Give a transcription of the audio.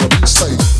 everybody's safe.